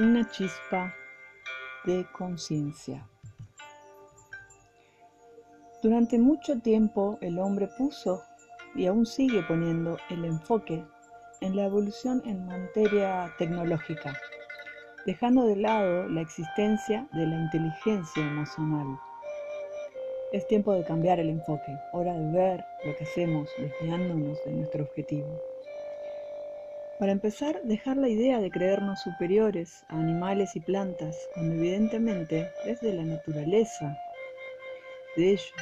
Una chispa de conciencia. Durante mucho tiempo el hombre puso y aún sigue poniendo el enfoque en la evolución en materia tecnológica, dejando de lado la existencia de la inteligencia emocional. Es tiempo de cambiar el enfoque, hora de ver lo que hacemos desviándonos de nuestro objetivo. Para empezar, dejar la idea de creernos superiores a animales y plantas, cuando evidentemente desde la naturaleza de ellos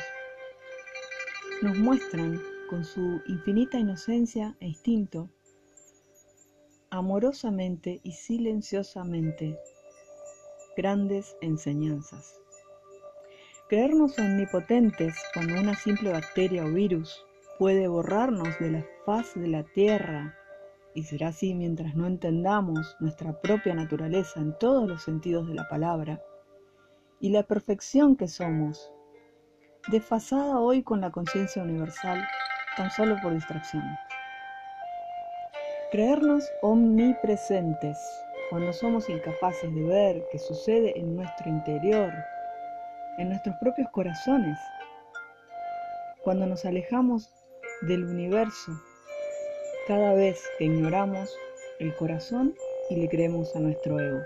nos muestran con su infinita inocencia e instinto, amorosamente y silenciosamente, grandes enseñanzas. Creernos omnipotentes cuando una simple bacteria o virus puede borrarnos de la faz de la Tierra y será así mientras no entendamos nuestra propia naturaleza en todos los sentidos de la palabra, y la perfección que somos, desfasada hoy con la conciencia universal, tan solo por distracción. Creernos omnipresentes cuando somos incapaces de ver qué sucede en nuestro interior, en nuestros propios corazones, cuando nos alejamos del universo cada vez que ignoramos el corazón y le creemos a nuestro ego.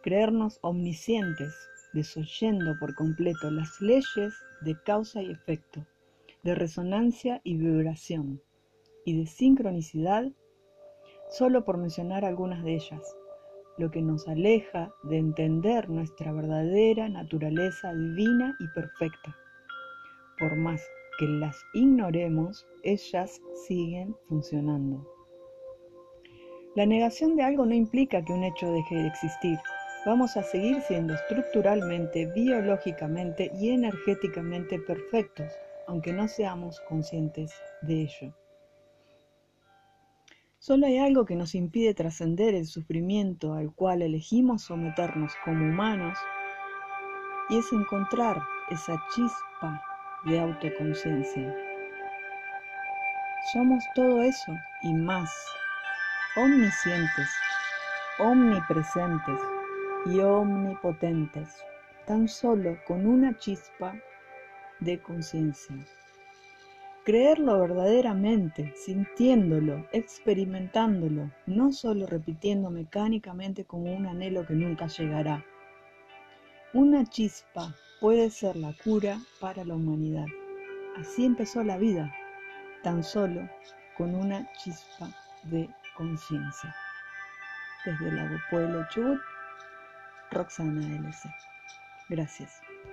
Creernos omniscientes, desoyendo por completo las leyes de causa y efecto, de resonancia y vibración, y de sincronicidad, solo por mencionar algunas de ellas, lo que nos aleja de entender nuestra verdadera naturaleza divina y perfecta, por más que las ignoremos, ellas siguen funcionando. La negación de algo no implica que un hecho deje de existir. Vamos a seguir siendo estructuralmente, biológicamente y energéticamente perfectos, aunque no seamos conscientes de ello. Solo hay algo que nos impide trascender el sufrimiento al cual elegimos someternos como humanos, y es encontrar esa chispa de autoconciencia. Somos todo eso y más, omniscientes, omnipresentes y omnipotentes, tan solo con una chispa de conciencia. Creerlo verdaderamente, sintiéndolo, experimentándolo, no solo repitiendo mecánicamente como un anhelo que nunca llegará. Una chispa puede ser la cura para la humanidad. Así empezó la vida, tan solo con una chispa de conciencia. Desde el Lago Pueblo Chubut, Roxana LC. Gracias.